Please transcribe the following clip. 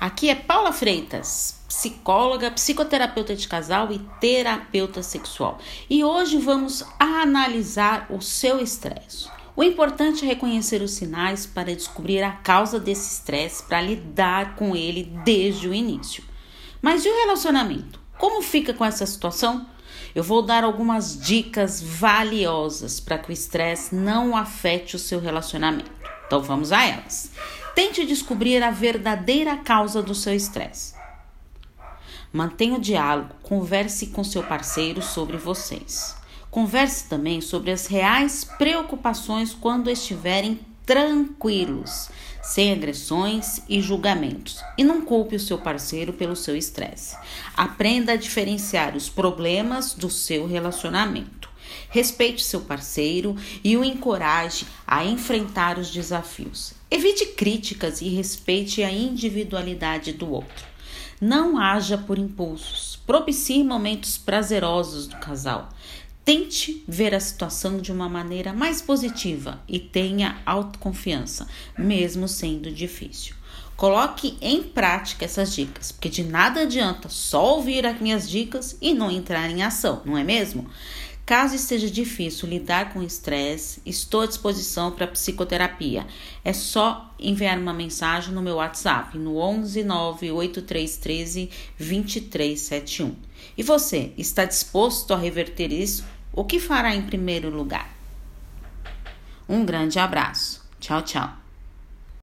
Aqui é Paula Freitas, psicóloga, psicoterapeuta de casal e terapeuta sexual. E hoje vamos analisar o seu estresse. O importante é reconhecer os sinais para descobrir a causa desse estresse, para lidar com ele desde o início. Mas e o relacionamento? Como fica com essa situação? Eu vou dar algumas dicas valiosas para que o estresse não afete o seu relacionamento. Então vamos a elas. Tente descobrir a verdadeira causa do seu estresse. Mantenha o diálogo, converse com seu parceiro sobre vocês. Converse também sobre as reais preocupações quando estiverem tranquilos, sem agressões e julgamentos. E não culpe o seu parceiro pelo seu estresse. Aprenda a diferenciar os problemas do seu relacionamento. Respeite seu parceiro e o encoraje a enfrentar os desafios. Evite críticas e respeite a individualidade do outro. Não haja por impulsos. Propicie momentos prazerosos do casal. Tente ver a situação de uma maneira mais positiva e tenha autoconfiança, mesmo sendo difícil. Coloque em prática essas dicas, porque de nada adianta só ouvir as minhas dicas e não entrar em ação, não é mesmo? Caso esteja difícil lidar com o estresse, estou à disposição para psicoterapia. É só enviar uma mensagem no meu WhatsApp no 11 98313 2371. E você, está disposto a reverter isso? O que fará em primeiro lugar? Um grande abraço. Tchau, tchau.